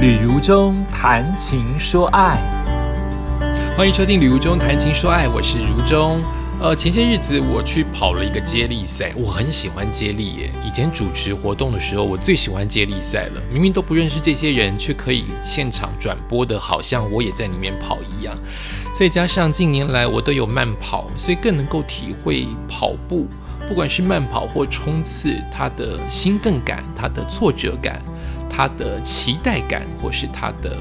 旅如中谈情说爱，欢迎收听《旅如中谈情说爱》，我是如中。呃，前些日子我去跑了一个接力赛，我很喜欢接力耶。以前主持活动的时候，我最喜欢接力赛了。明明都不认识这些人，却可以现场转播的，好像我也在里面跑一样。再加上近年来我都有慢跑，所以更能够体会跑步，不管是慢跑或冲刺，它的兴奋感、它的挫折感。他的期待感，或是他的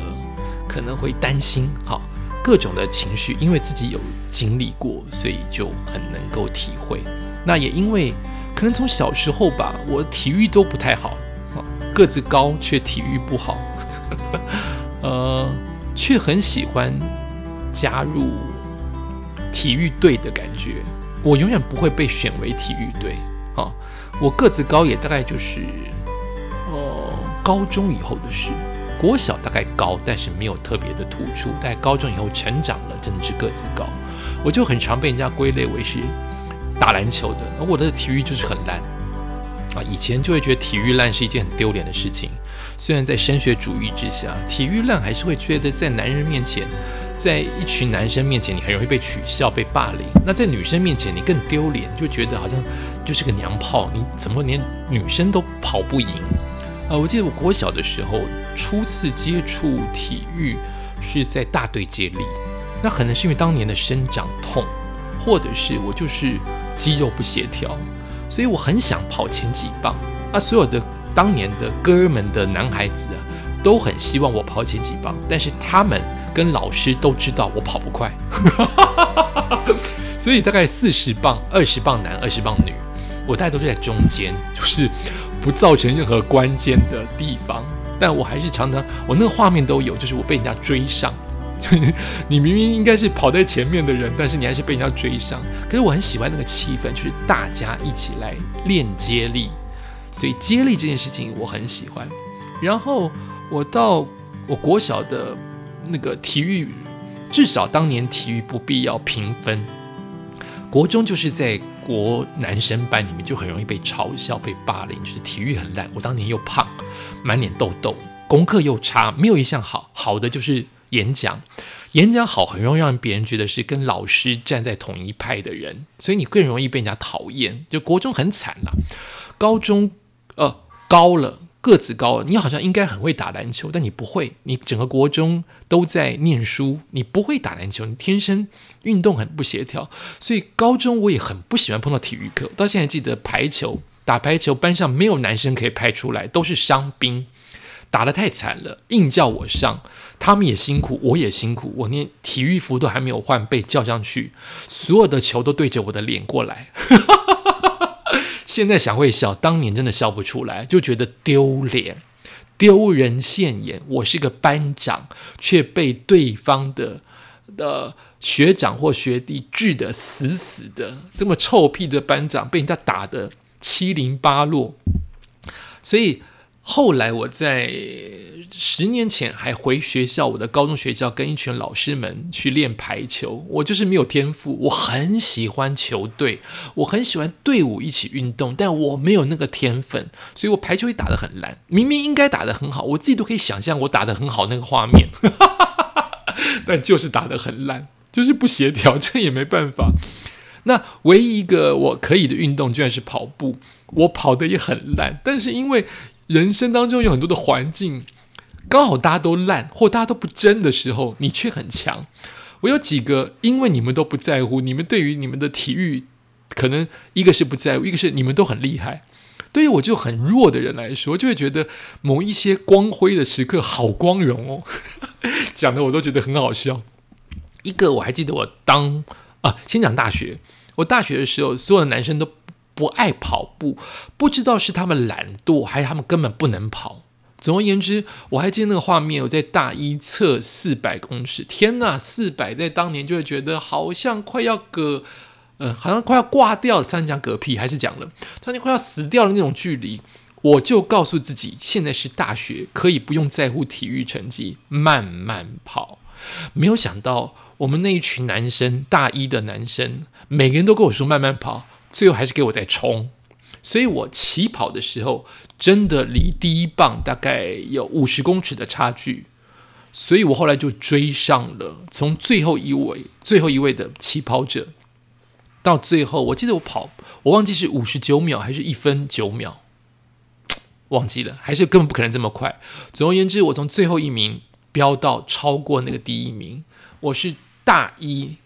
可能会担心，哈，各种的情绪，因为自己有经历过，所以就很能够体会。那也因为可能从小时候吧，我体育都不太好，哈，个子高却体育不好，呃，却很喜欢加入体育队的感觉。我永远不会被选为体育队，哈，我个子高也大概就是。高中以后的事，国小大概高，但是没有特别的突出。但高中以后成长了，真的是个子高，我就很常被人家归类为是打篮球的。而我的体育就是很烂啊！以前就会觉得体育烂是一件很丢脸的事情。虽然在升学主义之下，体育烂还是会觉得在男人面前，在一群男生面前，你很容易被取笑、被霸凌。那在女生面前，你更丢脸，就觉得好像就是个娘炮，你怎么连女生都跑不赢？呃，我记得我国小的时候初次接触体育是在大队接力，那可能是因为当年的生长痛，或者是我就是肌肉不协调，所以我很想跑前几棒。啊，所有的当年的哥们的男孩子啊，都很希望我跑前几棒，但是他们跟老师都知道我跑不快，所以大概四十磅、二十磅男、二十磅女，我大概都是在中间，就是。不造成任何关键的地方，但我还是常常，我那个画面都有，就是我被人家追上。你明明应该是跑在前面的人，但是你还是被人家追上。可是我很喜欢那个气氛，就是大家一起来练接力，所以接力这件事情我很喜欢。然后我到我国小的那个体育，至少当年体育不必要评分，国中就是在。国男生班里面就很容易被嘲笑、被霸凌，就是体育很烂。我当年又胖，满脸痘痘，功课又差，没有一项好。好的就是演讲，演讲好很容易让别人觉得是跟老师站在同一派的人，所以你更容易被人家讨厌。就国中很惨了，高中呃高了。个子高，你好像应该很会打篮球，但你不会。你整个国中都在念书，你不会打篮球，你天生运动很不协调。所以高中我也很不喜欢碰到体育课。到现在记得排球，打排球班上没有男生可以排出来，都是伤兵，打得太惨了，硬叫我上，他们也辛苦，我也辛苦，我连体育服都还没有换，被叫上去，所有的球都对着我的脸过来。现在想会笑，当年真的笑不出来，就觉得丢脸、丢人现眼。我是个班长，却被对方的的学长或学弟治得死死的，这么臭屁的班长被人家打得七零八落，所以。后来我在十年前还回学校，我的高中学校跟一群老师们去练排球。我就是没有天赋，我很喜欢球队，我很喜欢队伍一起运动，但我没有那个天分，所以我排球也打得很烂。明明应该打得很好，我自己都可以想象我打得很好那个画面，但就是打得很烂，就是不协调，这也没办法。那唯一一个我可以的运动居然是跑步，我跑得也很烂，但是因为。人生当中有很多的环境，刚好大家都烂或大家都不争的时候，你却很强。我有几个，因为你们都不在乎，你们对于你们的体育，可能一个是不在乎，一个是你们都很厉害。对于我就很弱的人来说，就会觉得某一些光辉的时刻好光荣哦，讲的我都觉得很好笑。一个我还记得，我当啊，先讲大学，我大学的时候，所有的男生都。不爱跑步，不知道是他们懒惰，还是他们根本不能跑。总而言之，我还记得那个画面，我在大一测四百公尺，天呐，四百在当年就会觉得好像快要嗝，嗯，好像快要挂掉了。他讲嗝屁还是讲了，他那快要死掉的那种距离，我就告诉自己，现在是大学，可以不用在乎体育成绩，慢慢跑。没有想到，我们那一群男生，大一的男生，每个人都跟我说慢慢跑。最后还是给我在冲，所以我起跑的时候真的离第一棒大概有五十公尺的差距，所以我后来就追上了，从最后一位最后一位的起跑者，到最后我记得我跑，我忘记是五十九秒还是一分九秒，忘记了，还是根本不可能这么快。总而言之，我从最后一名飙到超过那个第一名，我是大一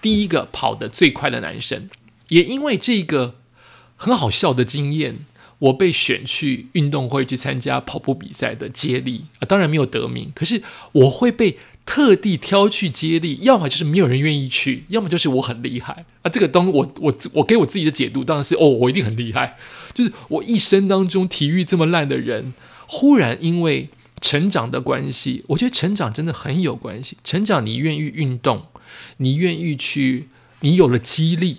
第一个跑得最快的男生，也因为这个很好笑的经验。我被选去运动会去参加跑步比赛的接力啊，当然没有得名，可是我会被特地挑去接力，要么就是没有人愿意去，要么就是我很厉害啊。这个东我我我给我自己的解读当然是哦，我一定很厉害。就是我一生当中体育这么烂的人，忽然因为成长的关系，我觉得成长真的很有关系。成长，你愿意运动，你愿意去，你有了激励。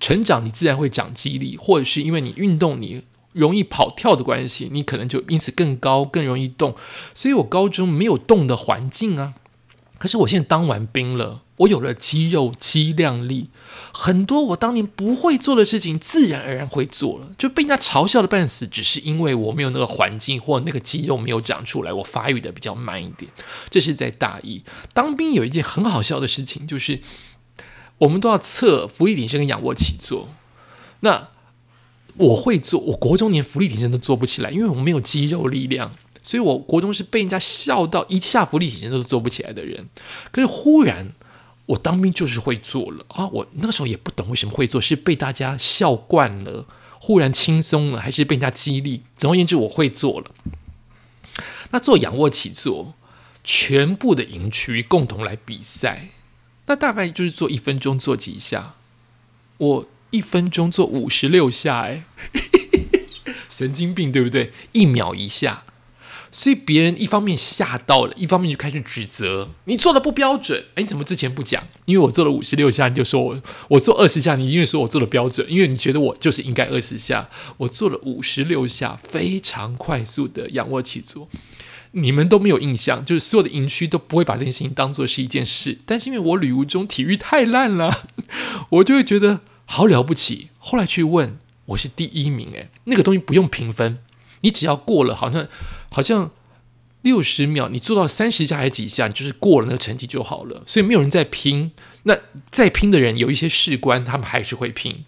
成长，你自然会长肌力，或者是因为你运动，你容易跑跳的关系，你可能就因此更高，更容易动。所以我高中没有动的环境啊，可是我现在当完兵了，我有了肌肉、肌量力，很多我当年不会做的事情，自然而然会做了，就被人家嘲笑的半死，只是因为我没有那个环境，或那个肌肉没有长出来，我发育的比较慢一点。这是在大一当兵有一件很好笑的事情，就是。我们都要测浮力挺身跟仰卧起坐，那我会做，我国中连浮力挺身都做不起来，因为我没有肌肉力量，所以我国中是被人家笑到一下浮力挺身都做不起来的人。可是忽然我当兵就是会做了啊！我那个时候也不懂为什么会做，是被大家笑惯了，忽然轻松了，还是被人家激励？总而言之，我会做了。那做仰卧起坐，全部的营区共同来比赛。那大概就是做一分钟做几下，我一分钟做五十六下，哎，神经病对不对？一秒一下，所以别人一方面吓到了，一方面就开始指责你做的不标准。哎，你怎么之前不讲？因为我做了五十六下，你就说我我做二十下，你因为说我做的标准，因为你觉得我就是应该二十下，我做了五十六下，非常快速的仰卧起坐。你们都没有印象，就是所有的营区都不会把这件事情当做是一件事。但是因为我旅游中体育太烂了，我就会觉得好了不起。后来去问，我是第一名，诶，那个东西不用评分，你只要过了，好像好像六十秒，你做到三十下还是几下，你就是过了那个成绩就好了。所以没有人在拼。那在拼的人有一些士官，他们还是会拼。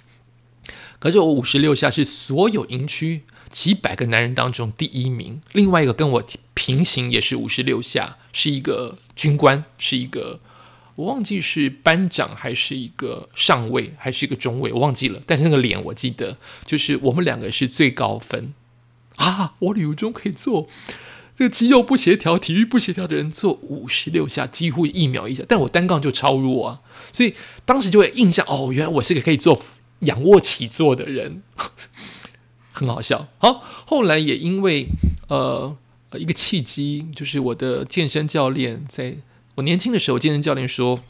可是我五十六下是所有营区。几百个男人当中第一名，另外一个跟我平行也是五十六下，是一个军官，是一个我忘记是班长还是一个上尉还是一个中尉，我忘记了。但是那个脸我记得，就是我们两个是最高分啊！我旅游中可以做这个肌肉不协调、体育不协调的人做五十六下，几乎一秒一下，但我单杠就超弱啊，所以当时就会印象哦，原来我是个可以做仰卧起坐的人。很好笑。好，后来也因为呃一个契机，就是我的健身教练在我年轻的时候，健身教练说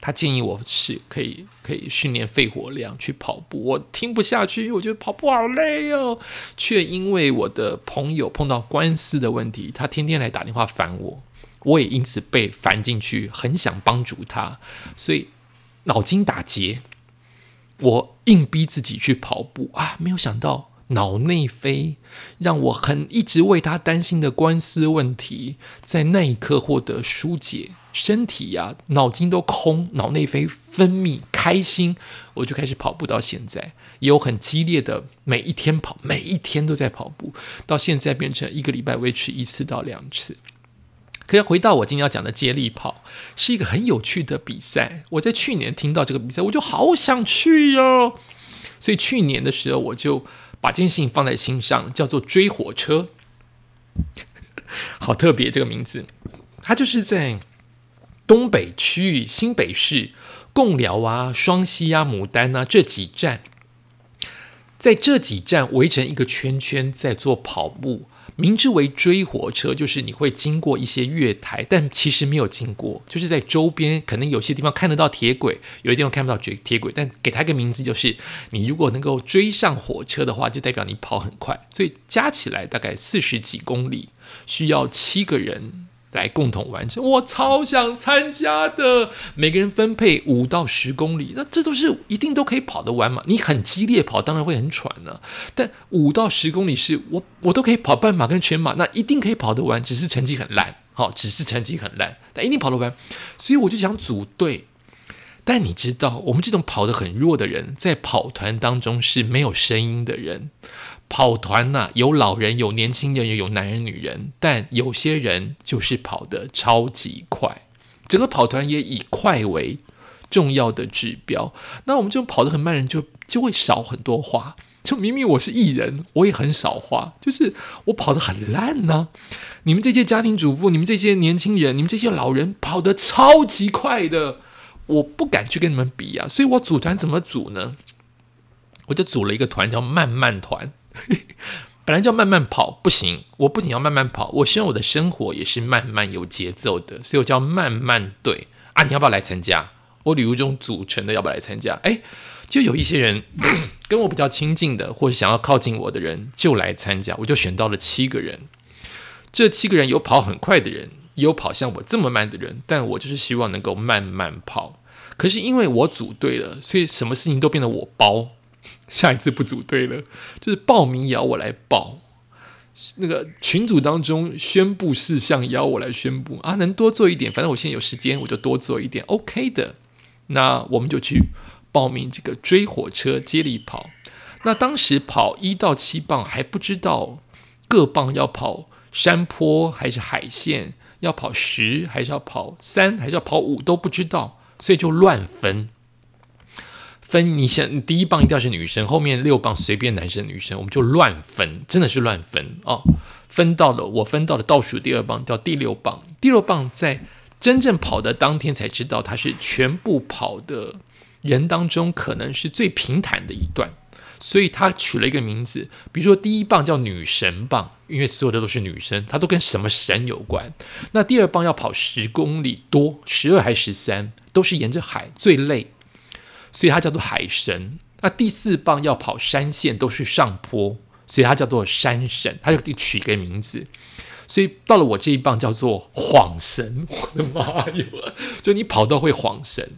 他建议我是可以可以训练肺活量去跑步。我听不下去，我觉得跑步好累哦。却因为我的朋友碰到官司的问题，他天天来打电话烦我，我也因此被烦进去，很想帮助他，所以脑筋打结，我硬逼自己去跑步啊，没有想到。脑内飞让我很一直为他担心的官司问题，在那一刻获得疏解，身体呀、脑筋都空，脑内啡分泌，开心，我就开始跑步。到现在也有很激烈的，每一天跑，每一天都在跑步，到现在变成一个礼拜维持一次到两次。可要回到我今天要讲的接力跑，是一个很有趣的比赛。我在去年听到这个比赛，我就好想去哟。所以去年的时候，我就。把这件事情放在心上，叫做追火车，好特别这个名字。它就是在东北区域新北市贡寮啊、双溪啊、牡丹啊这几站，在这几站围成一个圈圈，在做跑步。明之为追火车，就是你会经过一些月台，但其实没有经过，就是在周边可能有些地方看得到铁轨，有些地方看不到铁铁轨，但给它一个名字，就是你如果能够追上火车的话，就代表你跑很快。所以加起来大概四十几公里，需要七个人来共同完成。我超想参加的，每个人分配五到十公里，那这都是一定都可以跑得完嘛？你很激烈跑，当然会很喘呢。但五到十公里是我我都可以跑半马跟全马，那一定可以跑得完，只是成绩很烂。好，只是成绩很烂，但一定跑得完。所以我就想组队。但你知道，我们这种跑得很弱的人，在跑团当中是没有声音的人。跑团呐，有老人，有年轻人，也有男人、女人，但有些人就是跑得超级快。整个跑团也以快为重要的指标。那我们这种跑得很慢人，就就会少很多话。就明明我是艺人，我也很少话，就是我跑得很烂呢。你们这些家庭主妇，你们这些年轻人，你们这些老人跑得超级快的，我不敢去跟你们比啊。所以我组团怎么组呢？我就组了一个团，叫慢慢团。本来叫慢慢跑不行，我不仅要慢慢跑，我希望我的生活也是慢慢有节奏的，所以我叫慢慢队啊！你要不要来参加？我旅游中组成的要不要来参加？哎，就有一些人 跟我比较亲近的，或者想要靠近我的人就来参加，我就选到了七个人。这七个人有跑很快的人，也有跑像我这么慢的人，但我就是希望能够慢慢跑。可是因为我组队了，所以什么事情都变得我包。下一次不组队了，就是报名也要我来报。那个群组当中宣布事项也要我来宣布啊，能多做一点，反正我现在有时间，我就多做一点，OK 的。那我们就去报名这个追火车接力跑。那当时跑一到七棒还不知道各棒要跑山坡还是海线，要跑十还是要跑三还是要跑五都不知道，所以就乱分。分你想，第一棒一定要是女生，后面六棒随便男生女生，我们就乱分，真的是乱分哦。分到了，我分到了倒数第二棒，叫第六棒。第六棒在真正跑的当天才知道，它是全部跑的人当中可能是最平坦的一段，所以他取了一个名字，比如说第一棒叫女神棒，因为所有的都是女生，它都跟什么神有关。那第二棒要跑十公里多，十二还十三，都是沿着海，最累。所以它叫做海神。那第四棒要跑山线，都是上坡，所以它叫做山神。它就取一个名字。所以到了我这一棒叫做晃神。我的妈呀！就你跑到会晃神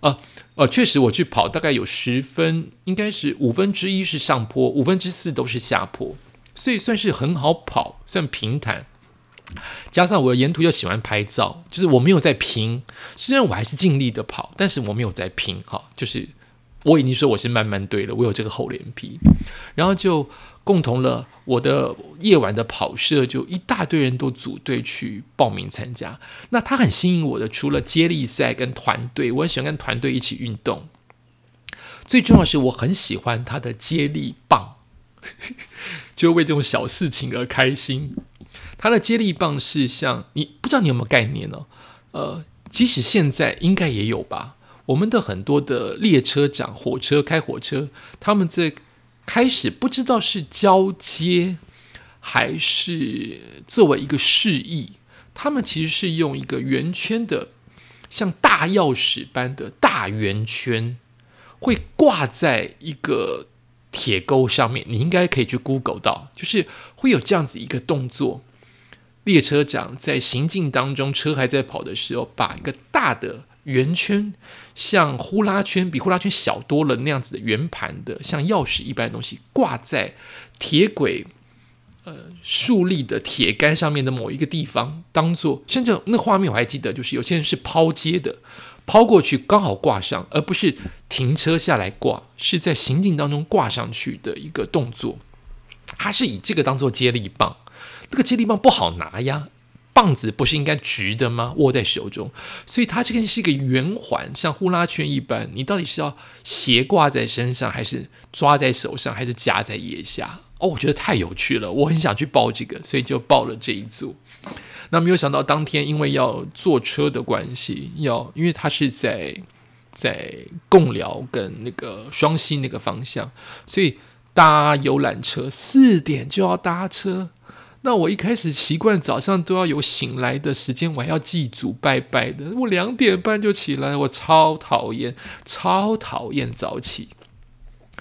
啊！呃，确实我去跑，大概有十分，应该是五分之一是上坡，五分之四都是下坡，所以算是很好跑，算平坦。加上我沿途又喜欢拍照，就是我没有在拼，虽然我还是尽力的跑，但是我没有在拼哈，就是我已经说我是慢慢对了，我有这个厚脸皮，然后就共同了我的夜晚的跑社，就一大堆人都组队去报名参加。那他很吸引我的，除了接力赛跟团队，我很喜欢跟团队一起运动。最重要是我很喜欢他的接力棒，就为这种小事情而开心。它的接力棒是像你不知道你有没有概念呢？呃，即使现在应该也有吧。我们的很多的列车长、火车开火车，他们在开始不知道是交接还是作为一个示意，他们其实是用一个圆圈的，像大钥匙般的大圆圈，会挂在一个铁钩上面。你应该可以去 Google 到，就是会有这样子一个动作。列车长在行进当中，车还在跑的时候，把一个大的圆圈，像呼啦圈，比呼啦圈小多了那样子的圆盘的，像钥匙一般的东西，挂在铁轨呃竖立的铁杆上面的某一个地方，当做甚至那画面我还记得，就是有些人是抛接的，抛过去刚好挂上，而不是停车下来挂，是在行进当中挂上去的一个动作，他是以这个当做接力棒。那个接力棒不好拿呀，棒子不是应该直的吗？握在手中，所以它这个是一个圆环，像呼啦圈一般。你到底是要斜挂在身上，还是抓在手上，还是夹在腋下？哦，我觉得太有趣了，我很想去报这个，所以就报了这一组。那没有想到当天因为要坐车的关系，要因为它是在在贡寮跟那个双溪那个方向，所以搭游览车四点就要搭车。那我一开始习惯早上都要有醒来的时间，我还要祭祖拜拜的。我两点半就起来，我超讨厌，超讨厌早起。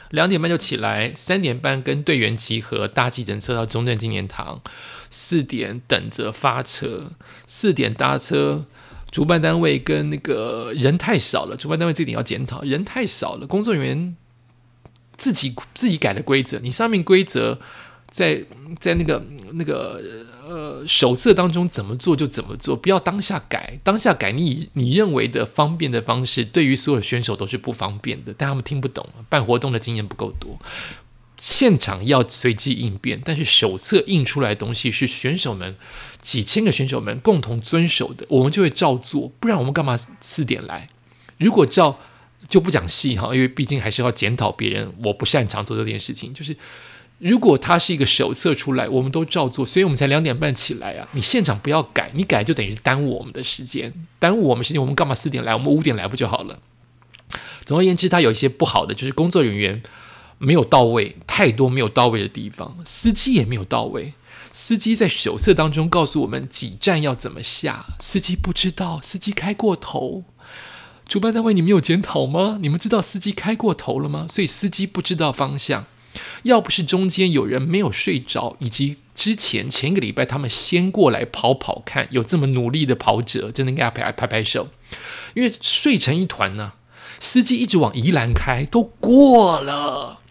两点半就起来，三点半跟队员集合，搭计程车到中正纪念堂，四点等着发车，四点搭车。主办单位跟那个人太少了，主办单位这点要检讨，人太少了，工作人员自己自己改的规则，你上面规则在在那个那个呃手册当中怎么做就怎么做，不要当下改，当下改你你认为的方便的方式，对于所有选手都是不方便的，但他们听不懂，办活动的经验不够多。现场要随机应变，但是手册印出来的东西是选手们几千个选手们共同遵守的，我们就会照做。不然我们干嘛四点来？如果照就不讲戏哈，因为毕竟还是要检讨别人。我不擅长做这件事情，就是如果它是一个手册出来，我们都照做，所以我们才两点半起来啊。你现场不要改，你改就等于耽误我们的时间，耽误我们时间。我们干嘛四点来？我们五点来不就好了？总而言之，它有一些不好的，就是工作人员。没有到位，太多没有到位的地方，司机也没有到位。司机在手册当中告诉我们几站要怎么下，司机不知道，司机开过头。主办单位，你们有检讨吗？你们知道司机开过头了吗？所以司机不知道方向。要不是中间有人没有睡着，以及之前前一个礼拜他们先过来跑跑看，有这么努力的跑者，真的应该拍拍拍手，因为睡成一团呢。司机一直往宜兰开，都过了。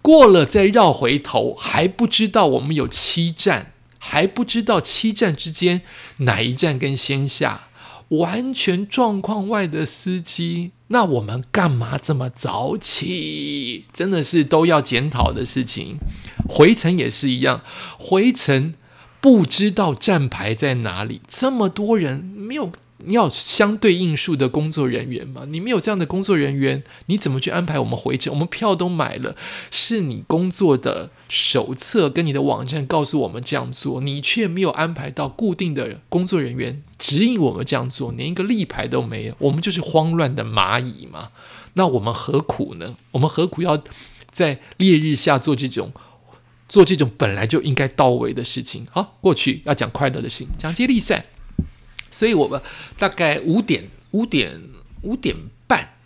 过了再绕回头，还不知道我们有七站，还不知道七站之间哪一站跟先下，完全状况外的司机，那我们干嘛这么早起？真的是都要检讨的事情。回程也是一样，回程不知道站牌在哪里，这么多人没有。你要相对应数的工作人员嘛？你没有这样的工作人员，你怎么去安排我们回程？我们票都买了，是你工作的手册跟你的网站告诉我们这样做，你却没有安排到固定的工作人员指引我们这样做，连一个立牌都没有，我们就是慌乱的蚂蚁嘛？那我们何苦呢？我们何苦要在烈日下做这种做这种本来就应该到位的事情？好，过去要讲快乐的事情，讲接力赛。所以我们大概五点、五点、五点半、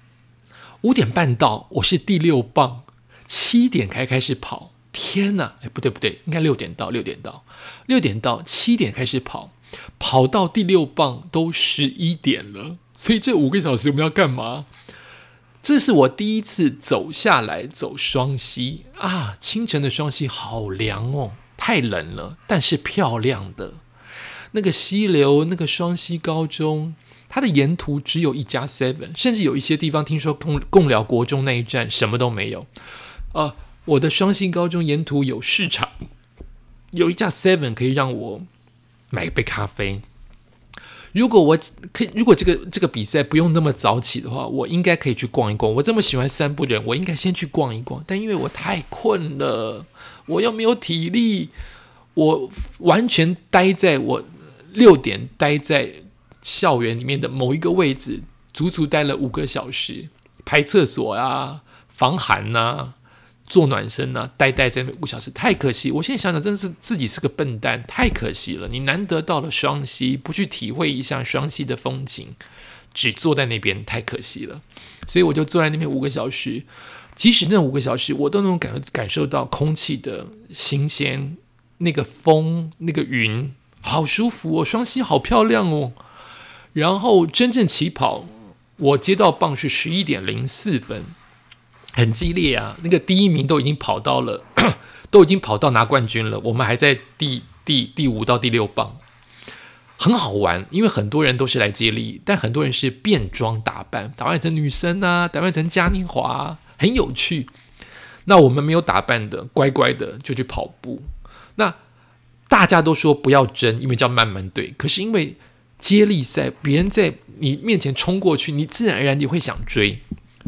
五点半到，我是第六棒，七点才开始跑。天哪！哎，不对不对，应该六点到，六点到，六点到，七点开始跑，跑到第六棒都十一点了。所以这五个小时我们要干嘛？这是我第一次走下来走双溪啊！清晨的双溪好凉哦，太冷了，但是漂亮的。那个溪流，那个双溪高中，它的沿途只有一家 Seven，甚至有一些地方听说共共寮国中那一站什么都没有。呃，我的双溪高中沿途有市场，有一家 Seven 可以让我买一杯咖啡。如果我可以，如果这个这个比赛不用那么早起的话，我应该可以去逛一逛。我这么喜欢散步的人，我应该先去逛一逛。但因为我太困了，我又没有体力，我完全待在我。六点待在校园里面的某一个位置，足足待了五个小时，排厕所啊、防寒呐、做暖身呐，待待在那五小时，太可惜。我现在想想，真的是自己是个笨蛋，太可惜了。你难得到了双溪，不去体会一下双溪的风景，只坐在那边，太可惜了。所以我就坐在那边五个小时，即使那五个小时，我都能感感受到空气的新鲜，那个风，那个云。好舒服哦，双溪好漂亮哦。然后真正起跑，我接到棒是十一点零四分，很激烈啊。那个第一名都已经跑到了，都已经跑到拿冠军了。我们还在第第第五到第六棒，很好玩，因为很多人都是来接力，但很多人是变装打扮，打扮成女生啊，打扮成嘉年华，很有趣。那我们没有打扮的，乖乖的就去跑步。那。大家都说不要争，因为叫慢慢对。可是因为接力赛，别人在你面前冲过去，你自然而然你会想追。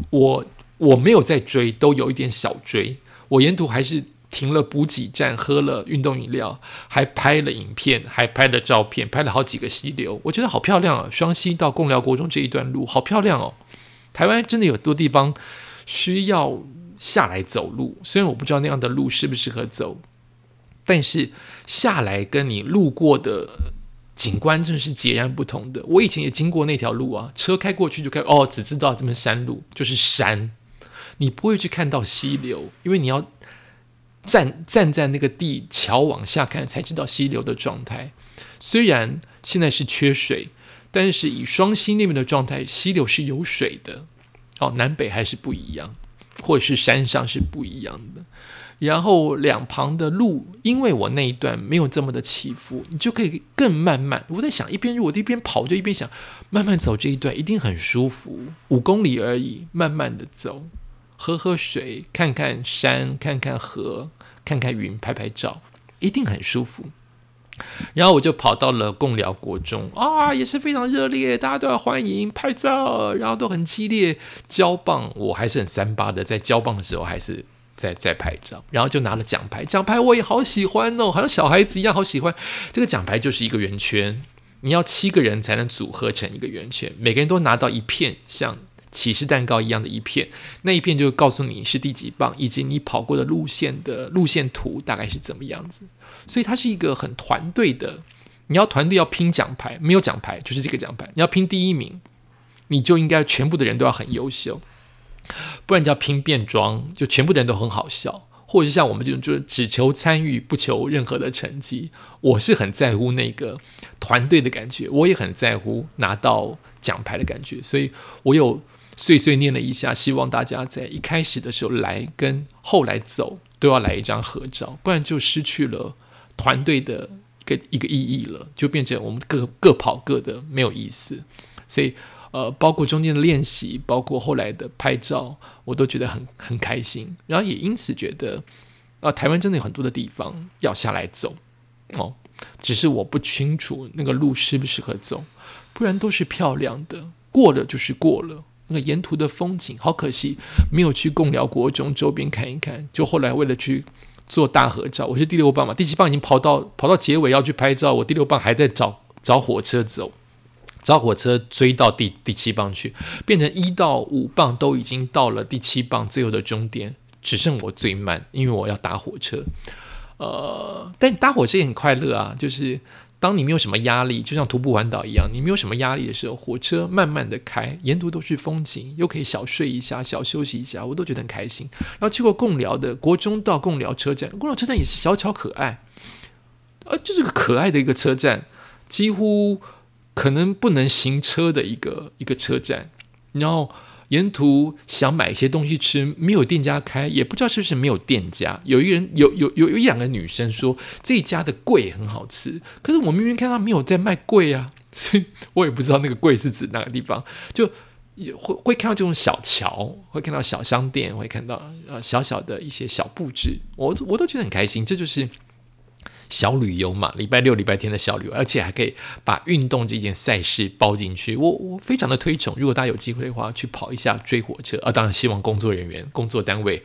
我我没有在追，都有一点小追。我沿途还是停了补给站，喝了运动饮料，还拍了影片，还拍了照片，拍了好几个溪流。我觉得好漂亮啊！双溪到贡寮国中这一段路好漂亮哦。台湾真的有多地方需要下来走路，虽然我不知道那样的路适不适合走。但是下来跟你路过的景观真是截然不同的。我以前也经过那条路啊，车开过去就开哦，只知道这边山路就是山，你不会去看到溪流，因为你要站站在那个地桥往下看才知道溪流的状态。虽然现在是缺水，但是以双溪那边的状态，溪流是有水的。哦，南北还是不一样，或是山上是不一样的。然后两旁的路，因为我那一段没有这么的起伏，你就可以更慢慢。我在想，一边如果一边跑，就一边想，慢慢走这一段一定很舒服。五公里而已，慢慢的走，喝喝水，看看山，看看河，看看云，拍拍照，一定很舒服。然后我就跑到了共寮国中啊，也是非常热烈，大家都要欢迎拍照，然后都很激烈交棒。我还是很三八的，在交棒的时候还是。在在拍照，然后就拿了奖牌，奖牌我也好喜欢哦，好像小孩子一样好喜欢。这个奖牌就是一个圆圈，你要七个人才能组合成一个圆圈，每个人都拿到一片像骑士蛋糕一样的一片，那一片就告诉你是第几棒，以及你跑过的路线的路线图大概是怎么样子。所以它是一个很团队的，你要团队要拼奖牌，没有奖牌就是这个奖牌，你要拼第一名，你就应该全部的人都要很优秀。不然叫拼变装，就全部的人都很好笑，或者像我们这种，就是只求参与，不求任何的成绩。我是很在乎那个团队的感觉，我也很在乎拿到奖牌的感觉，所以我有碎碎念了一下，希望大家在一开始的时候来，跟后来走都要来一张合照，不然就失去了团队的一个一个意义了，就变成我们各各跑各的，没有意思，所以。呃，包括中间的练习，包括后来的拍照，我都觉得很很开心。然后也因此觉得，啊，台湾真的有很多的地方要下来走哦，只是我不清楚那个路适不适合走，不然都是漂亮的，过了就是过了。那个沿途的风景，好可惜没有去共寮国中周边看一看。就后来为了去做大合照，我是第六棒嘛，第七棒已经跑到跑到结尾要去拍照，我第六棒还在找找火车走。找火车追到第第七棒去，变成一到五棒都已经到了第七棒最后的终点，只剩我最慢，因为我要搭火车。呃，但搭火车也很快乐啊，就是当你没有什么压力，就像徒步环岛一样，你没有什么压力的时候，火车慢慢的开，沿途都是风景，又可以小睡一下、小休息一下，我都觉得很开心。然后去过共寮的国中到共寮车站，共寮车站也是小巧可爱，呃，就是个可爱的一个车站，几乎。可能不能行车的一个一个车站，然后沿途想买一些东西吃，没有店家开，也不知道是不是没有店家。有一个人有有有有一两个女生说这家的贵很好吃，可是我明明看到没有在卖贵啊，所 以我也不知道那个贵是指哪个地方。就会会看到这种小桥，会看到小商店，会看到呃小小的一些小布置，我我都觉得很开心。这就是。小旅游嘛，礼拜六、礼拜天的小旅游，而且还可以把运动这件赛事包进去。我我非常的推崇，如果大家有机会的话，去跑一下追火车啊！当然，希望工作人员、工作单位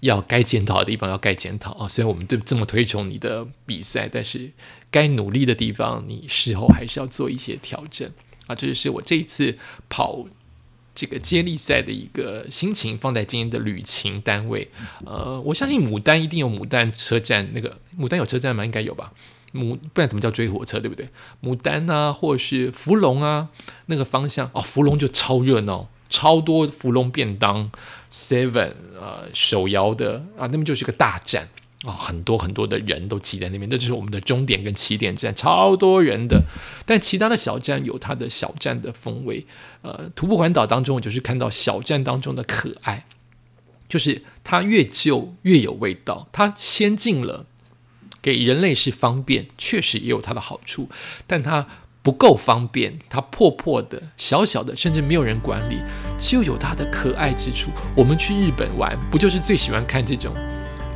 要该检讨的地方要该检讨啊。虽然我们对这么推崇你的比赛，但是该努力的地方，你事后还是要做一些调整啊。这就是我这一次跑。这个接力赛的一个心情放在今天的旅行单位，呃，我相信牡丹一定有牡丹车站，那个牡丹有车站吗？应该有吧。牡不然怎么叫追火车，对不对？牡丹啊，或是芙蓉啊，那个方向哦，芙蓉就超热闹，超多芙蓉便当，seven 呃手摇的啊，那边就是个大站。啊，很多很多的人都挤在那边，这就是我们的终点跟起点站，超多人的。但其他的小站有它的小站的风味。呃，徒步环岛当中，我就是看到小站当中的可爱，就是它越旧越有味道，它先进了，给人类是方便，确实也有它的好处，但它不够方便，它破破的、小小的，甚至没有人管理，就有它的可爱之处。我们去日本玩，不就是最喜欢看这种，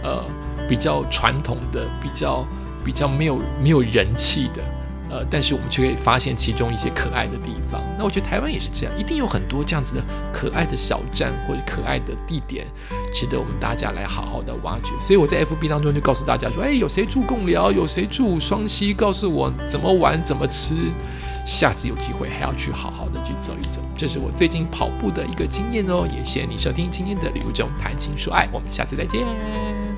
呃？比较传统的，比较比较没有没有人气的，呃，但是我们却可以发现其中一些可爱的地方。那我觉得台湾也是这样，一定有很多这样子的可爱的小站或者可爱的地点，值得我们大家来好好的挖掘。所以我在 FB 当中就告诉大家说，哎，有谁住共寮，有谁住双溪，告诉我怎么玩怎么吃，下次有机会还要去好好的去走一走。这是我最近跑步的一个经验哦。也谢谢你收听今天的旅游中谈情说爱，我们下次再见。